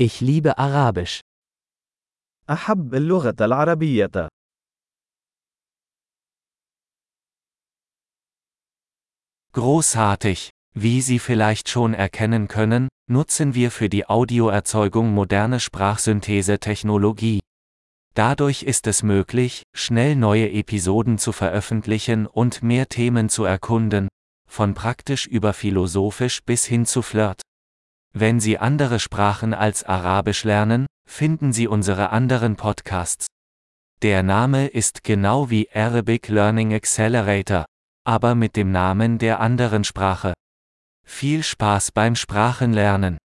Ich liebe Arabisch. أحب اللغة العربية. Großartig! Wie Sie vielleicht schon erkennen können, nutzen wir für die Audioerzeugung moderne Sprachsynthese-Technologie. Dadurch ist es möglich, schnell neue Episoden zu veröffentlichen und mehr Themen zu erkunden, von praktisch über philosophisch bis hin zu Flirt. Wenn Sie andere Sprachen als Arabisch lernen, finden Sie unsere anderen Podcasts. Der Name ist genau wie Arabic Learning Accelerator, aber mit dem Namen der anderen Sprache. Viel Spaß beim Sprachenlernen!